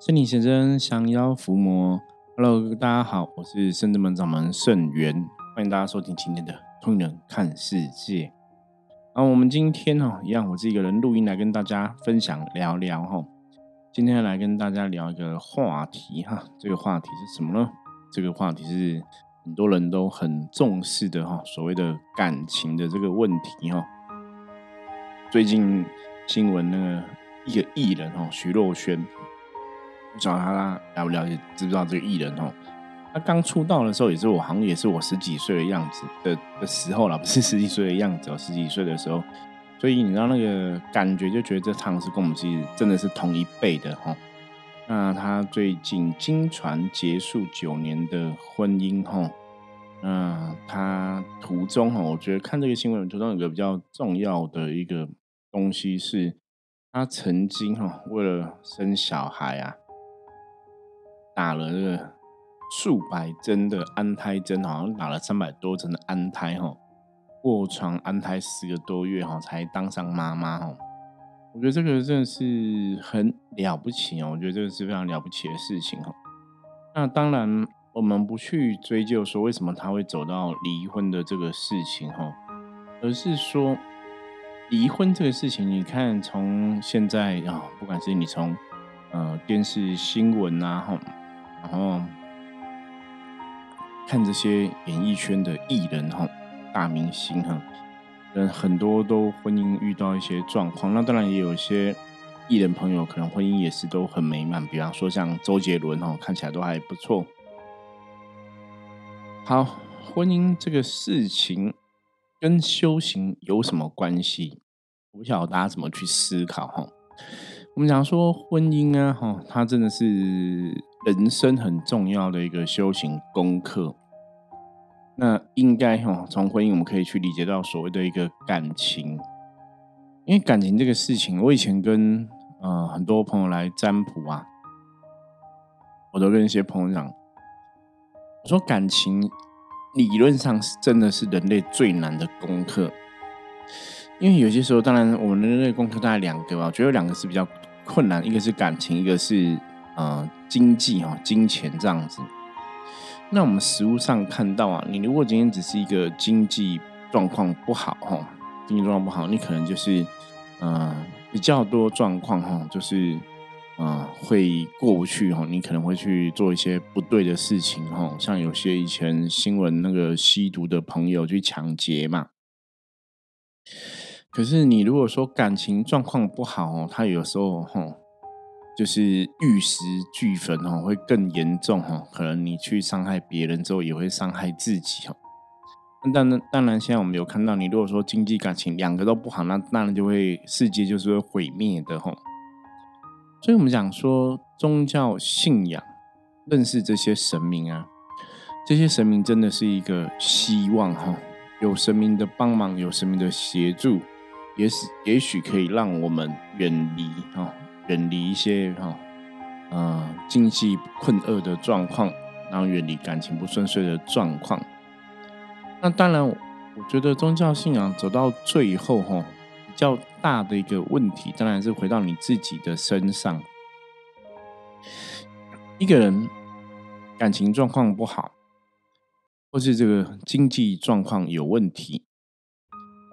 圣女先生降妖伏魔，Hello，大家好，我是圣智门掌门圣元，欢迎大家收听今天的《通人看世界》。啊，我们今天哦，一样，我是一个人录音来跟大家分享聊聊哈。今天来跟大家聊一个话题哈，这个话题是什么呢？这个话题是很多人都很重视的哈，所谓的感情的这个问题哈。最近新闻那个一个艺人哈，徐若瑄。不知道他了不了解，知不知道这个艺人哦？他刚出道的时候，也是我好像也是我十几岁的样子的的时候了，不是十几岁的样子哦，十几岁的时候。所以你知道那个感觉，就觉得这唱是跟我们其实真的是同一辈的哈。那他最近经传结束九年的婚姻哈，那他途中哈，我觉得看这个新闻途中有个比较重要的一个东西是，他曾经哈为了生小孩啊。打了这个数百针的安胎针，好像打了三百多针的安胎哈，卧床安胎十个多月哈，才当上妈妈哈。我觉得这个真的是很了不起哦，我觉得这个是非常了不起的事情哈。那当然，我们不去追究说为什么他会走到离婚的这个事情哈，而是说离婚这个事情，你看从现在啊，不管是你从呃电视新闻啊哈。然后看这些演艺圈的艺人哈，大明星哈，嗯，很多都婚姻遇到一些状况。那当然也有一些艺人朋友可能婚姻也是都很美满，比方说像周杰伦哈，看起来都还不错。好，婚姻这个事情跟修行有什么关系？我不晓得大家怎么去思考哈。我们讲说婚姻啊，哈，它真的是人生很重要的一个修行功课。那应该哈，从婚姻我们可以去理解到所谓的一个感情，因为感情这个事情，我以前跟呃很多朋友来占卜啊，我都跟一些朋友讲，我说感情理论上是真的是人类最难的功课，因为有些时候，当然我们人类功课大概两个吧，我觉得有两个是比较。困难，一个是感情，一个是呃经济哈，金钱这样子。那我们实物上看到啊，你如果今天只是一个经济状况不好哈，经济状况不好，你可能就是呃比较多状况哈，就是呃会过不去哈，你可能会去做一些不对的事情哈，像有些以前新闻那个吸毒的朋友去抢劫嘛。可是你如果说感情状况不好哦，他有时候哈，就是玉石俱焚哦，会更严重哈。可能你去伤害别人之后，也会伤害自己哦。当然，当然，现在我们有看到，你如果说经济感情两个都不好，那当然就会世界就是会毁灭的哈。所以我们讲说宗教信仰，认识这些神明啊，这些神明真的是一个希望哈，有神明的帮忙，有神明的协助。也是，也许可以让我们远离哈，远离一些哈，呃，经济困厄的状况，然后远离感情不顺遂的状况。那当然，我觉得宗教信仰走到最后哈，比较大的一个问题，当然是回到你自己的身上。一个人感情状况不好，或是这个经济状况有问题。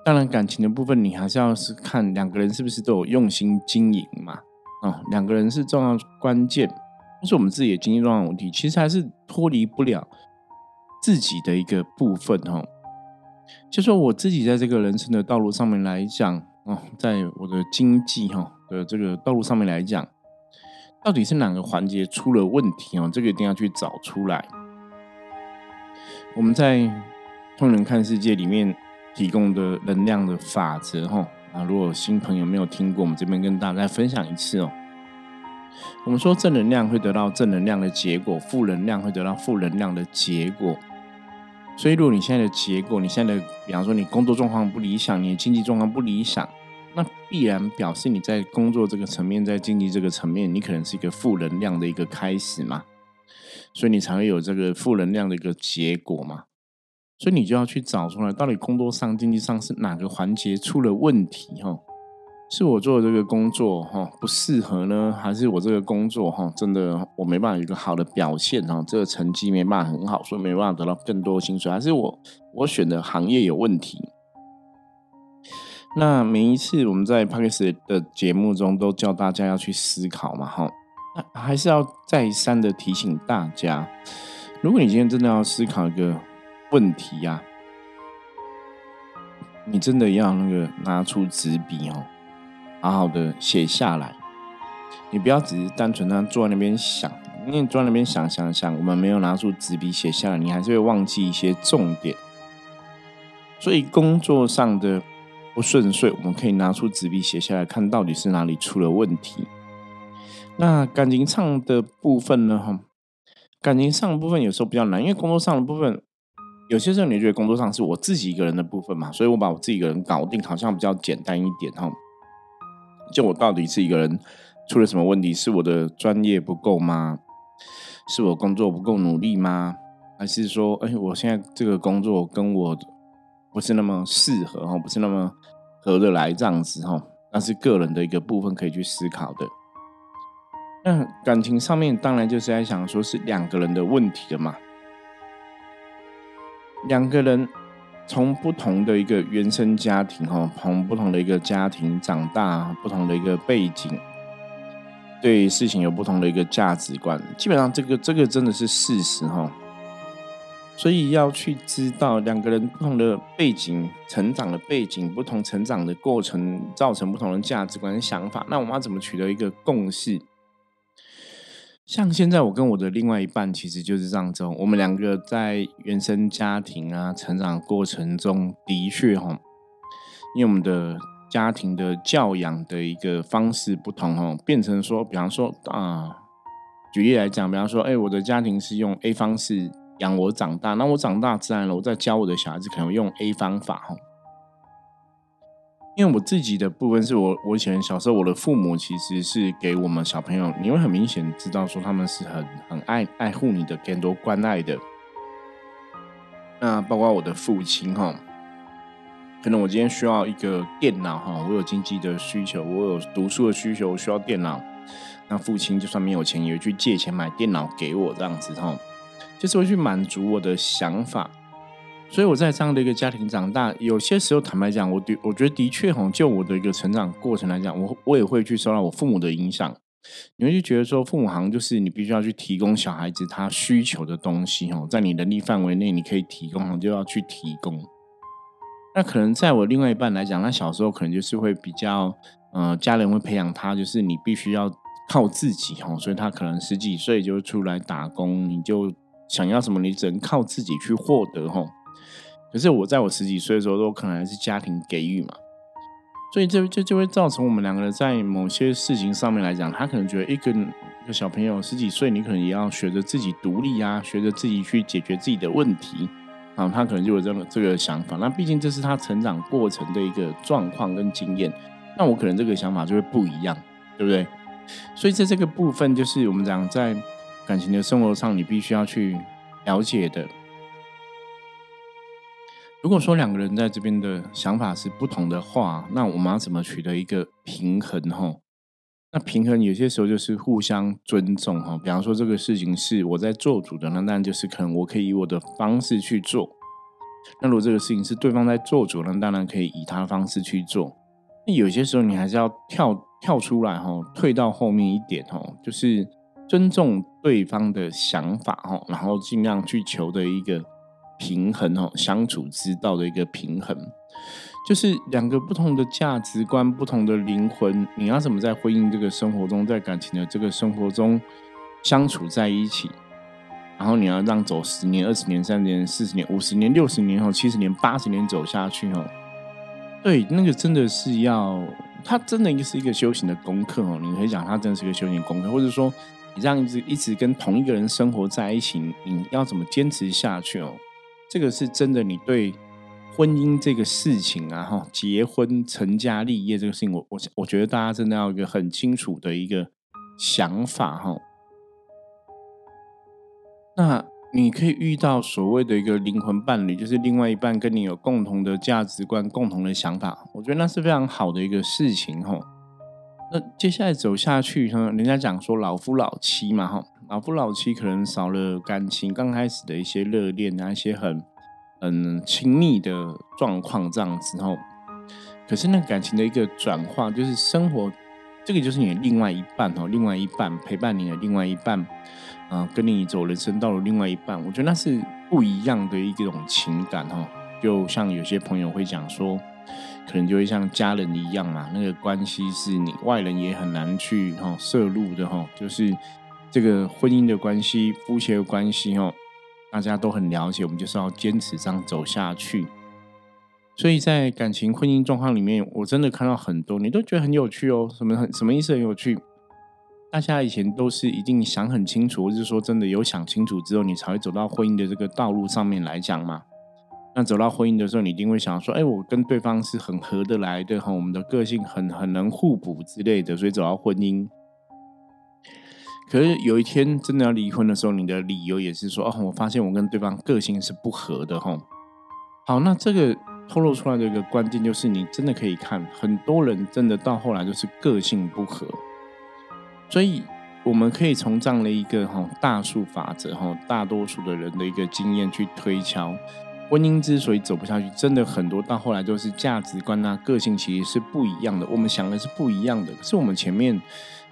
当然，感情的部分你还是要是看两个人是不是都有用心经营嘛。啊，两个人是重要关键，但是我们自己的经济状况问题，其实还是脱离不了自己的一个部分哈。就说我自己在这个人生的道路上面来讲，哦，在我的经济哈的这个道路上面来讲，到底是哪个环节出了问题哦？这个一定要去找出来。我们在通人看世界里面。提供的能量的法则，哈啊！如果新朋友没有听过，我们这边跟大家再分享一次哦。我们说正能量会得到正能量的结果，负能量会得到负能量的结果。所以，如果你现在的结果，你现在的，比方说你工作状况不理想，你的经济状况不理想，那必然表示你在工作这个层面，在经济这个层面，你可能是一个负能量的一个开始嘛。所以你才会有这个负能量的一个结果嘛。所以你就要去找出来，到底工作上、经济上是哪个环节出了问题？哈，是我做的这个工作哈不适合呢，还是我这个工作哈真的我没办法有一个好的表现哈，这个成绩没办法很好，所以没办法得到更多薪水，还是我我选的行业有问题？那每一次我们在 p a r k e s 的节目中都叫大家要去思考嘛，哈，还是要再三的提醒大家，如果你今天真的要思考一个问题呀，你真的要那个拿出纸笔哦，好好的写下来，你不要只是单纯的坐在那边想，因为坐在那边想想想，我们没有拿出纸笔写下来，你还是会忘记一些重点，所以工作上的。不顺遂，我们可以拿出纸笔写下来，看到底是哪里出了问题。那感情上的部分呢？哈，感情上的部分有时候比较难，因为工作上的部分，有些时候你觉得工作上是我自己一个人的部分嘛，所以我把我自己一个人搞定，好像比较简单一点哈。就我到底是一个人出了什么问题？是我的专业不够吗？是我工作不够努力吗？还是说，哎，我现在这个工作跟我不是那么适合哈，不是那么合得来这样子哈，那是个人的一个部分可以去思考的。那感情上面当然就是在想说是两个人的问题了嘛，两个人从不同的一个原生家庭哈，从不同的一个家庭长大，不同的一个背景，对事情有不同的一个价值观，基本上这个这个真的是事实哈。所以要去知道两个人不同的背景、成长的背景、不同成长的过程，造成不同的价值观、想法。那我们要怎么取得一个共识？像现在我跟我的另外一半，其实就是这样子。我们两个在原生家庭啊成长过程中的确哈，因为我们的家庭的教养的一个方式不同哦，变成说，比方说啊，举例来讲，比方说，哎，我的家庭是用 A 方式。养我长大，那我长大自然了。我在教我的小孩子，可能用 A 方法哈。因为我自己的部分是我，我以前小时候，我的父母其实是给我们小朋友，你会很明显知道说他们是很很爱爱护你的，更多关爱的。那包括我的父亲哈，可能我今天需要一个电脑哈，我有经济的需求，我有读书的需求，我需要电脑。那父亲就算没有钱，也会去借钱买电脑给我这样子哈。就是会去满足我的想法，所以我在这样的一个家庭长大，有些时候坦白讲，我的我觉得的确哈，就我的一个成长过程来讲，我我也会去受到我父母的影响。你会就觉得说，父母好像就是你必须要去提供小孩子他需求的东西哦，在你能力范围内你可以提供，就要去提供。那可能在我另外一半来讲，他小时候可能就是会比较，呃，家人会培养他，就是你必须要靠自己哈，所以他可能十几岁就出来打工，你就。想要什么，你只能靠自己去获得吼。可是我在我十几岁的时候，都可能还是家庭给予嘛，所以这这就会造成我们两个人在某些事情上面来讲，他可能觉得一个一个小朋友十几岁，你可能也要学着自己独立啊，学着自己去解决自己的问题啊，他可能就有这么这个想法。那毕竟这是他成长过程的一个状况跟经验，那我可能这个想法就会不一样，对不对？所以在这个部分，就是我们讲在。感情的生活上，你必须要去了解的。如果说两个人在这边的想法是不同的话，那我们要怎么取得一个平衡？哈，那平衡有些时候就是互相尊重。哈，比方说这个事情是我在做主的，那当然就是可能我可以以我的方式去做。那如果这个事情是对方在做主，那当然可以以他的方式去做。那有些时候你还是要跳跳出来，哈，退到后面一点，哈，就是。尊重对方的想法哈，然后尽量去求的一个平衡哦，相处之道的一个平衡，就是两个不同的价值观、不同的灵魂，你要怎么在婚姻这个生活中，在感情的这个生活中相处在一起？然后你要让走十年、二十年、三十年、四十年、五十年、六十年后、七十年、八十年走下去哦。对，那个真的是要，它真的是一个修行的功课哦。你可以讲，它真的是一个修行功课，或者说。你这样子一直跟同一个人生活在一起，你要怎么坚持下去哦？这个是真的，你对婚姻这个事情啊，哈，结婚成家立业这个事情，我我我觉得大家真的要一个很清楚的一个想法哈。那你可以遇到所谓的一个灵魂伴侣，就是另外一半跟你有共同的价值观、共同的想法，我觉得那是非常好的一个事情哈。那接下来走下去，哈，人家讲说老夫老妻嘛，哈，老夫老妻可能少了感情刚开始的一些热恋啊，一些很很亲密的状况这样子，哈。可是那感情的一个转化，就是生活，这个就是你的另外一半哦，另外一半陪伴你的另外一半，啊，跟你走人生道路另外一半，我觉得那是不一样的一种情感哈。就像有些朋友会讲说。可能就会像家人一样嘛，那个关系是你外人也很难去哈摄入的哈，就是这个婚姻的关系、夫妻的关系哦，大家都很了解，我们就是要坚持这样走下去。所以在感情婚姻状况里面，我真的看到很多，你都觉得很有趣哦，什么很什么意思很有趣？大家以前都是一定想很清楚，或是说真的有想清楚之后，你才会走到婚姻的这个道路上面来讲嘛。那走到婚姻的时候，你一定会想说：“哎，我跟对方是很合得来的哈，我们的个性很很能互补之类的，所以走到婚姻。”可是有一天真的要离婚的时候，你的理由也是说：“哦，我发现我跟对方个性是不合的哈。”好，那这个透露出来的一个关键就是，你真的可以看很多人真的到后来就是个性不合，所以我们可以从这样的一个哈大数法则哈，大多数的人的一个经验去推敲。婚姻之所以走不下去，真的很多到后来都是价值观啊、个性其实是不一样的。我们想的是不一样的，可是我们前面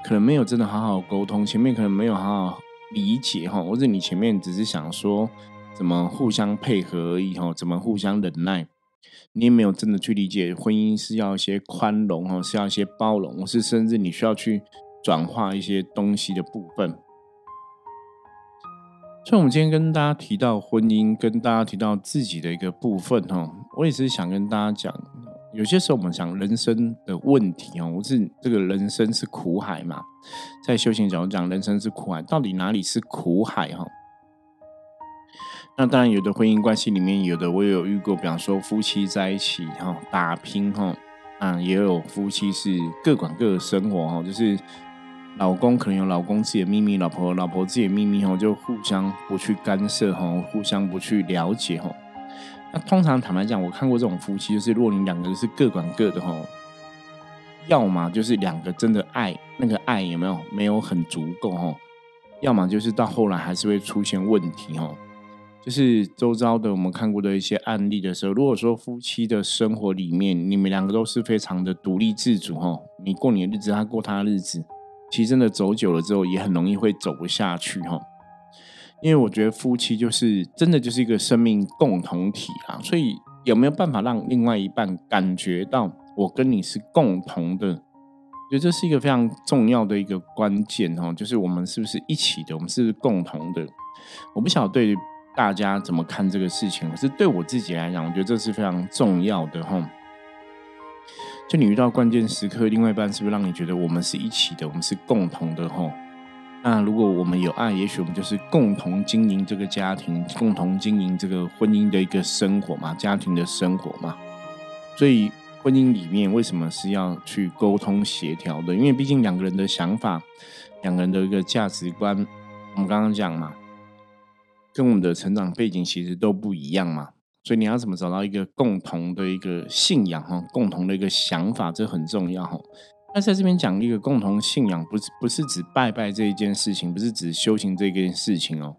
可能没有真的好好沟通，前面可能没有好好理解哈，或者你前面只是想说怎么互相配合而已哈，怎么互相忍耐，你也没有真的去理解婚姻是要一些宽容哈，是要一些包容，是甚至你需要去转化一些东西的部分。所以，我们今天跟大家提到婚姻，跟大家提到自己的一个部分哈，我也是想跟大家讲，有些时候我们想人生的问题哦，我是这个人生是苦海嘛，在修行角度讲，人生是苦海，到底哪里是苦海哈？那当然，有的婚姻关系里面，有的我也有遇过，比方说夫妻在一起哈打拼哈，啊，也有夫妻是各管各的生活哈，就是。老公可能有老公自己的秘密，老婆老婆自己的秘密，吼，就互相不去干涉，吼，互相不去了解，吼。那通常坦白讲，我看过这种夫妻，就是如果你两个是各管各的，吼，要么就是两个真的爱，那个爱有没有没有很足够，吼，要么就是到后来还是会出现问题，吼。就是周遭的我们看过的一些案例的时候，如果说夫妻的生活里面，你们两个都是非常的独立自主，吼，你过你的日子，他过他的日子。其实真的走久了之后，也很容易会走不下去哈。因为我觉得夫妻就是真的就是一个生命共同体啊，所以有没有办法让另外一半感觉到我跟你是共同的？我觉得这是一个非常重要的一个关键哈，就是我们是不是一起的，我们是共同的。我不晓得对大家怎么看这个事情，可是对我自己来讲，我觉得这是非常重要的哈。就你遇到关键时刻，另外一半是不是让你觉得我们是一起的，我们是共同的吼？那如果我们有爱，也许我们就是共同经营这个家庭，共同经营这个婚姻的一个生活嘛，家庭的生活嘛。所以婚姻里面为什么是要去沟通协调的？因为毕竟两个人的想法，两个人的一个价值观，我们刚刚讲嘛，跟我们的成长背景其实都不一样嘛。所以你要怎么找到一个共同的一个信仰哈，共同的一个想法，这很重要哈。那在这边讲一个共同信仰，不是不是指拜拜这一件事情，不是指修行这件事情哦，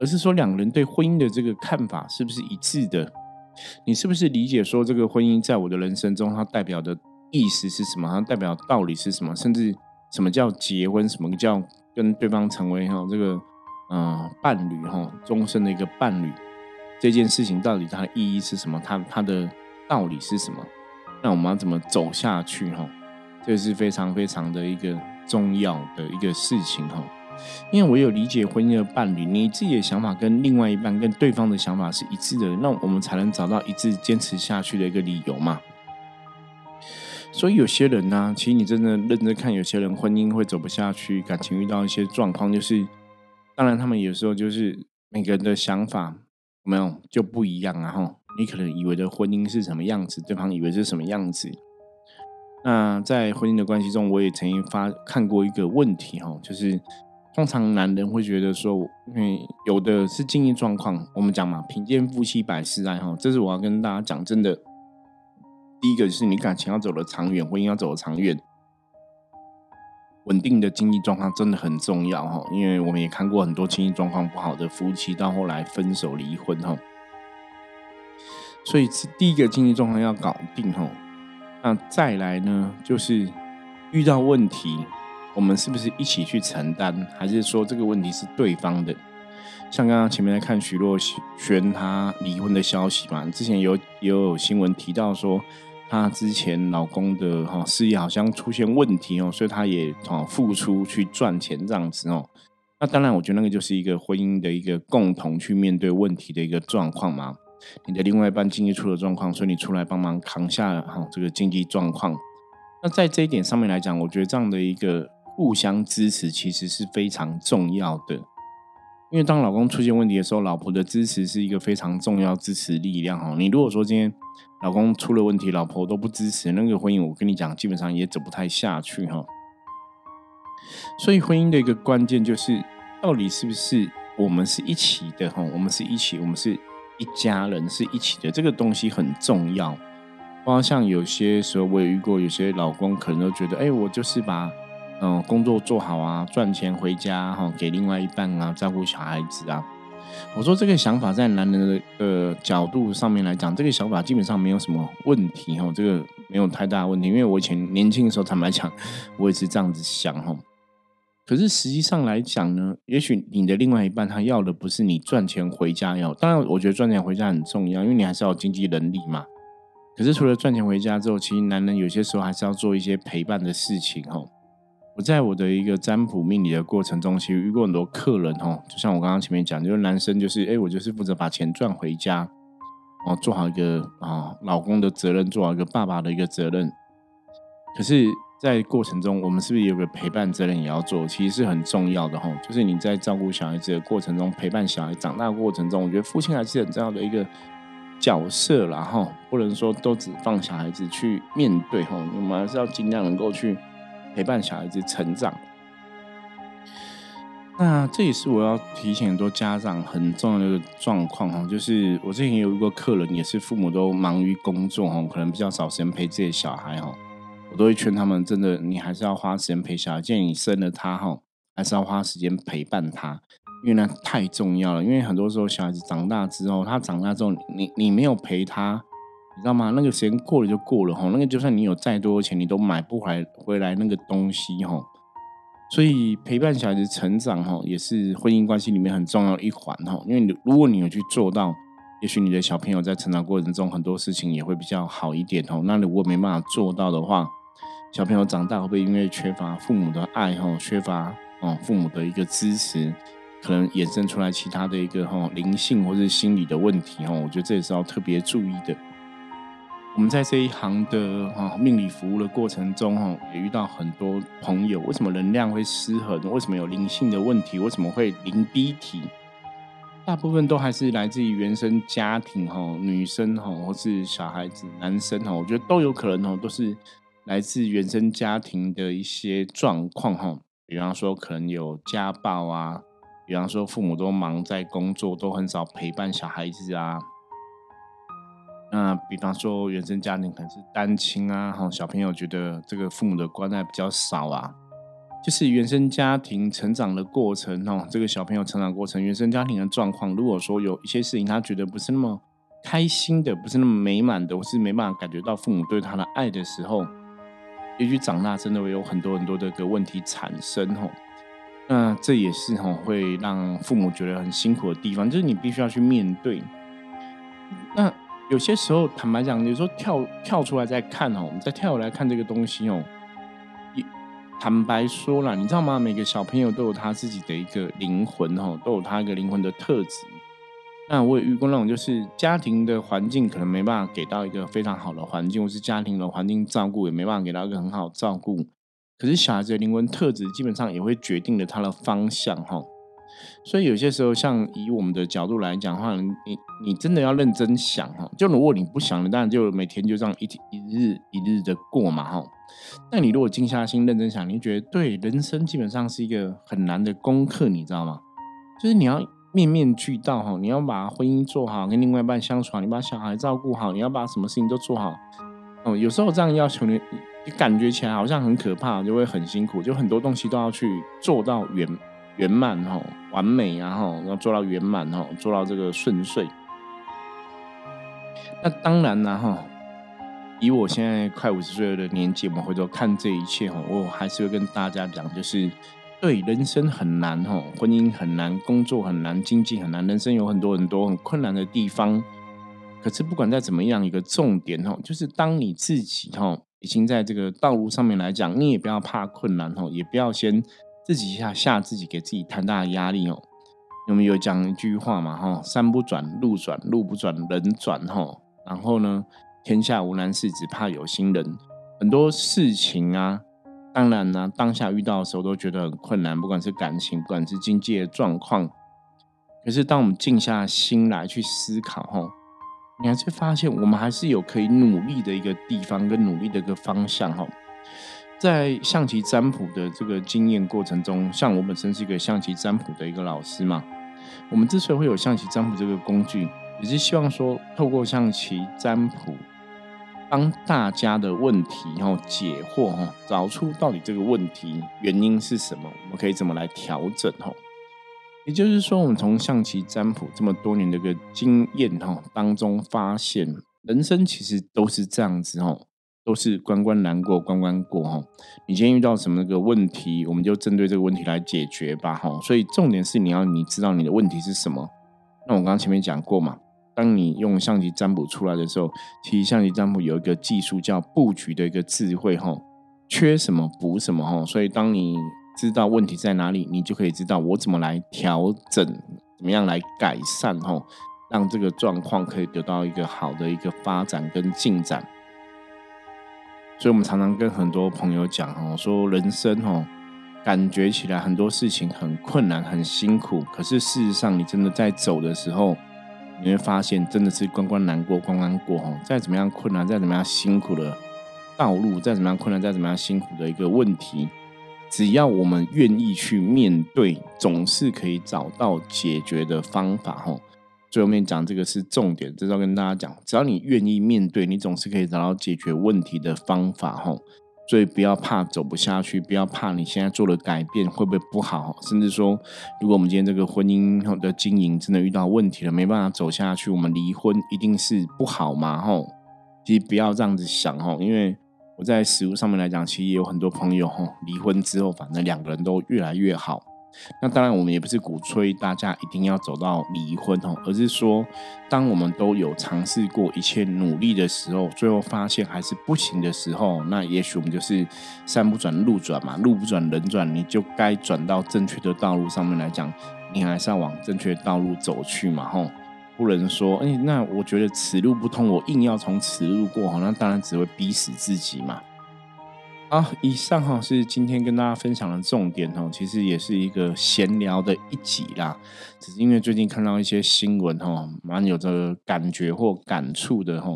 而是说两个人对婚姻的这个看法是不是一致的？你是不是理解说这个婚姻在我的人生中，它代表的意思是什么？它代表道理是什么？甚至什么叫结婚？什么叫跟对方成为哈这个嗯伴侣哈，终身的一个伴侣？这件事情到底它的意义是什么？它它的道理是什么？那我们要怎么走下去？哈，这是非常非常的一个重要的一个事情哈。因为我有理解婚姻的伴侣，你自己的想法跟另外一半跟对方的想法是一致的，那我们才能找到一致坚持下去的一个理由嘛。所以有些人呢，其实你真的认真看，有些人婚姻会走不下去，感情遇到一些状况，就是当然他们有时候就是每个人的想法。没有就不一样啊！哈，你可能以为的婚姻是什么样子，对方以为是什么样子。那在婚姻的关系中，我也曾经发看过一个问题哈，就是通常男人会觉得说，因为有的是经济状况，我们讲嘛，贫贱夫妻百事哀哈，这是我要跟大家讲，真的，第一个是你感情要走得长远，婚姻要走得长远，稳定的经济状况真的很重要哈，因为我们也看过很多经济状况不好的夫妻到后来分手离婚哈，所以第一个经济状况要搞定哈，那再来呢，就是遇到问题。我们是不是一起去承担，还是说这个问题是对方的？像刚刚前面在看徐若瑄她离婚的消息嘛，之前有也有新闻提到说，她之前老公的哈事业好像出现问题哦，所以她也哦付出去赚钱这样子哦。那当然，我觉得那个就是一个婚姻的一个共同去面对问题的一个状况嘛。你的另外一半经济出了状况，所以你出来帮忙扛下哈这个经济状况。那在这一点上面来讲，我觉得这样的一个。互相支持其实是非常重要的，因为当老公出现问题的时候，老婆的支持是一个非常重要支持力量哈。你如果说今天老公出了问题，老婆都不支持，那个婚姻我跟你讲，基本上也走不太下去哈。所以婚姻的一个关键就是，到底是不是我们是一起的哈？我们是一起，我们是一家人，是一起的，这个东西很重要。包括像有些时候我也遇过，有些老公可能都觉得，哎，我就是把。嗯，工作做好啊，赚钱回家哈，给另外一半啊，照顾小孩子啊。我说这个想法在男人的呃角度上面来讲，这个想法基本上没有什么问题哈，这个没有太大问题。因为我以前年轻的时候，坦白讲，我也是这样子想哈。可是实际上来讲呢，也许你的另外一半他要的不是你赚钱回家要，当然我觉得赚钱回家很重要，因为你还是要有经济能力嘛。可是除了赚钱回家之后，其实男人有些时候还是要做一些陪伴的事情哈。我在我的一个占卜命理的过程中，其实遇过很多客人哦，就像我刚刚前面讲，就是男生就是，哎，我就是负责把钱赚回家，哦，做好一个啊老公的责任，做好一个爸爸的一个责任。可是，在过程中，我们是不是有个陪伴责任也要做？其实是很重要的哈。就是你在照顾小孩子的过程中，陪伴小孩长大过程中，我觉得父亲还是很重要的一个角色啦哈。不能说都只放小孩子去面对哈，我们还是要尽量能够去。陪伴小孩子成长，那这也是我要提醒很多家长很重要的一个状况哈，就是我之前有一个客人，也是父母都忙于工作哈，可能比较少时间陪自己的小孩哈，我都会劝他们，真的你还是要花时间陪小孩，建议你生了他哈，还是要花时间陪伴他，因为那太重要了，因为很多时候小孩子长大之后，他长大之后，你你没有陪他。你知道吗？那个时间过了就过了哈，那个就算你有再多钱，你都买不回回来那个东西哈。所以陪伴小孩子成长哈，也是婚姻关系里面很重要的一环哈。因为如果你有去做到，也许你的小朋友在成长过程中很多事情也会比较好一点哦。那如果没办法做到的话，小朋友长大会不会因为缺乏父母的爱哈，缺乏哦父母的一个支持，可能衍生出来其他的一个哈灵性或是心理的问题哈？我觉得这也是要特别注意的。我们在这一行的哈命理服务的过程中哈，也遇到很多朋友，为什么能量会失衡？为什么有灵性的问题？为什么会灵逼体？大部分都还是来自于原生家庭哈，女生哈，或是小孩子、男生哈，我觉得都有可能哦，都是来自原生家庭的一些状况哈。比方说，可能有家暴啊，比方说父母都忙在工作，都很少陪伴小孩子啊。那比方说，原生家庭可能是单亲啊，哈，小朋友觉得这个父母的关爱比较少啊，就是原生家庭成长的过程哦，这个小朋友成长过程，原生家庭的状况，如果说有一些事情他觉得不是那么开心的，不是那么美满的，或是没办法感觉到父母对他的爱的时候，也许长大真的会有很多很多的个问题产生哦。那这也是哈会让父母觉得很辛苦的地方，就是你必须要去面对。那。有些时候，坦白讲，有时候跳跳出来再看哦，我们再跳来看这个东西哦。坦白说了，你知道吗？每个小朋友都有他自己的一个灵魂哦，都有他一个灵魂的特质。那我也遇过那种，就是家庭的环境可能没办法给到一个非常好的环境，或是家庭的环境照顾也没办法给到一个很好照顾。可是小孩子的灵魂特质基本上也会决定了他的方向哈。所以有些时候，像以我们的角度来讲的话，你你真的要认真想哈。就如果你不想了，当然就每天就这样一天一日一日的过嘛哈。那你如果静下心认真想，你觉得对人生基本上是一个很难的功课，你知道吗？就是你要面面俱到哈，你要把婚姻做好，跟另外一半相处好，你把小孩照顾好，你要把什么事情都做好。哦，有时候这样要求你，你感觉起来好像很可怕，就会很辛苦，就很多东西都要去做到圆圆满哈，完美然后要做到圆满哈，做到这个顺遂。那当然了哈，以我现在快五十岁的年纪，我们回头看这一切哈，我还是会跟大家讲，就是对人生很难哈，婚姻很难，工作很难，经济很难，人生有很多很多很困难的地方。可是不管再怎么样，一个重点哦，就是当你自己哈已经在这个道路上面来讲，你也不要怕困难哦，也不要先自己下下自己给自己太大的压力哦。我们有讲一句话嘛哈，山不转路转，路不转人转哈。然后呢，天下无难事，只怕有心人。很多事情啊，当然呢，当下遇到的时候都觉得很困难，不管是感情，不管是经济的状况。可是当我们静下心来去思考哈。你还是发现，我们还是有可以努力的一个地方，跟努力的一个方向哈。在象棋占卜的这个经验过程中，像我本身是一个象棋占卜的一个老师嘛，我们之所以会有象棋占卜这个工具，也是希望说，透过象棋占卜，帮大家的问题哈解惑哈，找出到底这个问题原因是什么，我们可以怎么来调整哈。也就是说，我们从象棋占卜这么多年的一个经验哈当中发现，人生其实都是这样子哈，都是关关难过关关过哈。你今天遇到什么个问题，我们就针对这个问题来解决吧哈。所以重点是你要你知道你的问题是什么。那我刚刚前面讲过嘛，当你用象棋占卜出来的时候，其实象棋占卜有一个技术叫布局的一个智慧哈，缺什么补什么哈。所以当你知道问题在哪里，你就可以知道我怎么来调整，怎么样来改善，吼，让这个状况可以得到一个好的一个发展跟进展。所以，我们常常跟很多朋友讲，哦，说人生，哦，感觉起来很多事情很困难、很辛苦，可是事实上，你真的在走的时候，你会发现，真的是关关难过关关过，哦，再怎么样困难，再怎么样辛苦的道路，再怎么样困难，再怎么样辛苦的一个问题。只要我们愿意去面对，总是可以找到解决的方法。吼，最后面讲这个是重点，这要跟大家讲。只要你愿意面对，你总是可以找到解决问题的方法。吼，所以不要怕走不下去，不要怕你现在做的改变会不会不好，甚至说，如果我们今天这个婚姻的经营真的遇到问题了，没办法走下去，我们离婚一定是不好吗？吼，其实不要这样子想。吼，因为。我在食物上面来讲，其实也有很多朋友吼，离婚之后，反正两个人都越来越好。那当然，我们也不是鼓吹大家一定要走到离婚哦，而是说，当我们都有尝试过一切努力的时候，最后发现还是不行的时候，那也许我们就是山不转路转嘛，路不转人转，你就该转到正确的道路上面来讲，你还是要往正确的道路走去嘛，吼。不能说，哎，那我觉得此路不通，我硬要从此路过，那当然只会逼死自己嘛。好，以上哈是今天跟大家分享的重点哈，其实也是一个闲聊的一集啦。只是因为最近看到一些新闻哈，蛮有着感觉或感触的哈，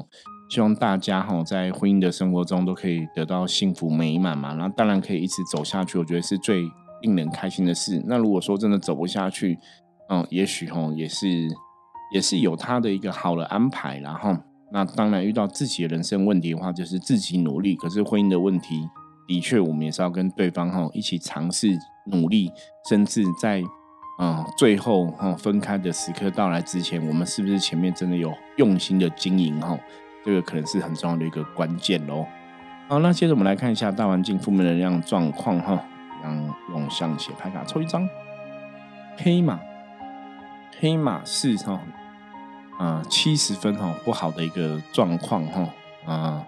希望大家哈在婚姻的生活中都可以得到幸福美满嘛。那当然可以一直走下去，我觉得是最令人开心的事。那如果说真的走不下去，嗯，也许哈也是。也是有他的一个好的安排，然后那当然遇到自己的人生问题的话，就是自己努力。可是婚姻的问题，的确我们也是要跟对方哈一起尝试努力，甚至在嗯最后哈分开的时刻到来之前，我们是不是前面真的有用心的经营哈？这个可能是很重要的一个关键喽。好，那接着我们来看一下大环境负面能量状况哈，让用象棋牌卡抽一张黑马。黑马是哈啊七十分哈不好的一个状况哈啊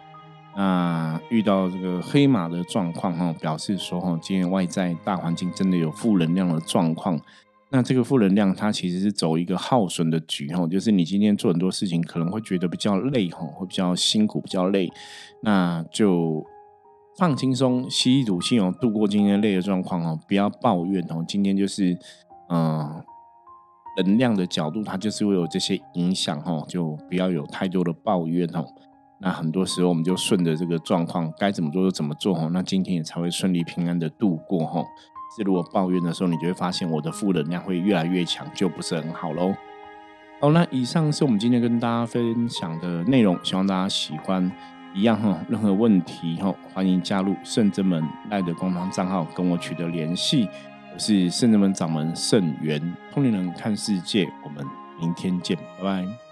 那遇到这个黑马的状况哈，表示说哈今天外在大环境真的有负能量的状况。那这个负能量它其实是走一个耗损的局哈，就是你今天做很多事情可能会觉得比较累哈，会比较辛苦比较累，那就放轻松，吸一吐气哦，度过今天累的状况哦，不要抱怨哦，今天就是。嗯能量的角度，它就是会有这些影响哈，就不要有太多的抱怨哦。那很多时候我们就顺着这个状况，该怎么做就怎么做哦。那今天也才会顺利平安的度过哈。是如果抱怨的时候，你就会发现我的负能量会越来越强，就不是很好喽。好，那以上是我们今天跟大家分享的内容，希望大家喜欢。一样哈，任何问题哈，欢迎加入圣真门赖的官方账号跟我取得联系。是圣人们掌门圣元，通灵人看世界，我们明天见，拜拜。